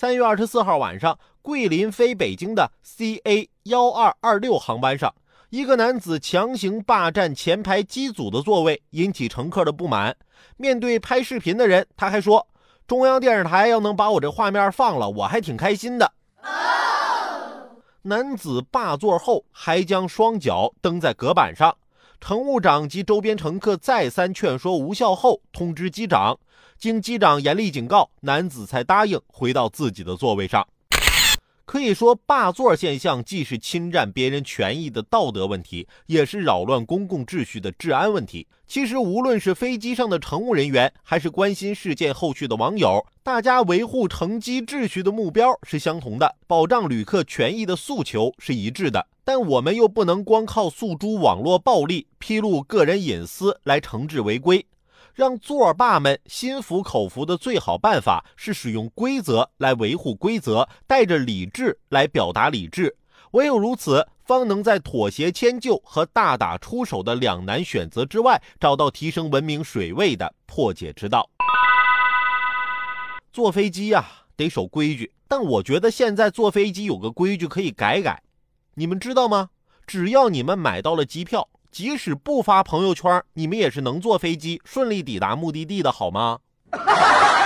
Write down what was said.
三月二十四号晚上，桂林飞北京的 CA 幺二二六航班上，一个男子强行霸占前排机组的座位，引起乘客的不满。面对拍视频的人，他还说：“中央电视台要能把我这画面放了，我还挺开心的。”男子霸座后，还将双脚蹬在隔板上。乘务长及周边乘客再三劝说无效后，通知机长。经机长严厉警告，男子才答应回到自己的座位上。可以说，霸座现象既是侵占别人权益的道德问题，也是扰乱公共秩序的治安问题。其实，无论是飞机上的乘务人员，还是关心事件后续的网友，大家维护乘机秩序的目标是相同的，保障旅客权益的诉求是一致的。但我们又不能光靠诉诸网络暴力、披露个人隐私来惩治违规。让座儿霸们心服口服的最好办法是使用规则来维护规则，带着理智来表达理智。唯有如此，方能在妥协迁就和大打出手的两难选择之外，找到提升文明水位的破解之道。坐飞机呀，得守规矩，但我觉得现在坐飞机有个规矩可以改改，你们知道吗？只要你们买到了机票。即使不发朋友圈，你们也是能坐飞机顺利抵达目的地的，好吗？